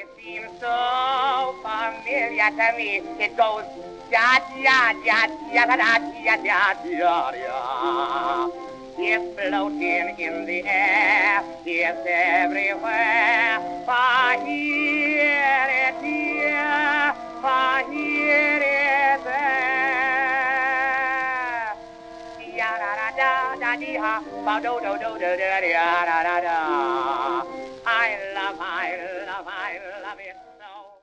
It seems so familiar to me. It goes da da da da da da da da da da. It's floating in the air. It's everywhere. For here it here. For here it there. Da da da da da. Ba do do do do da da da da da. I'll love it so.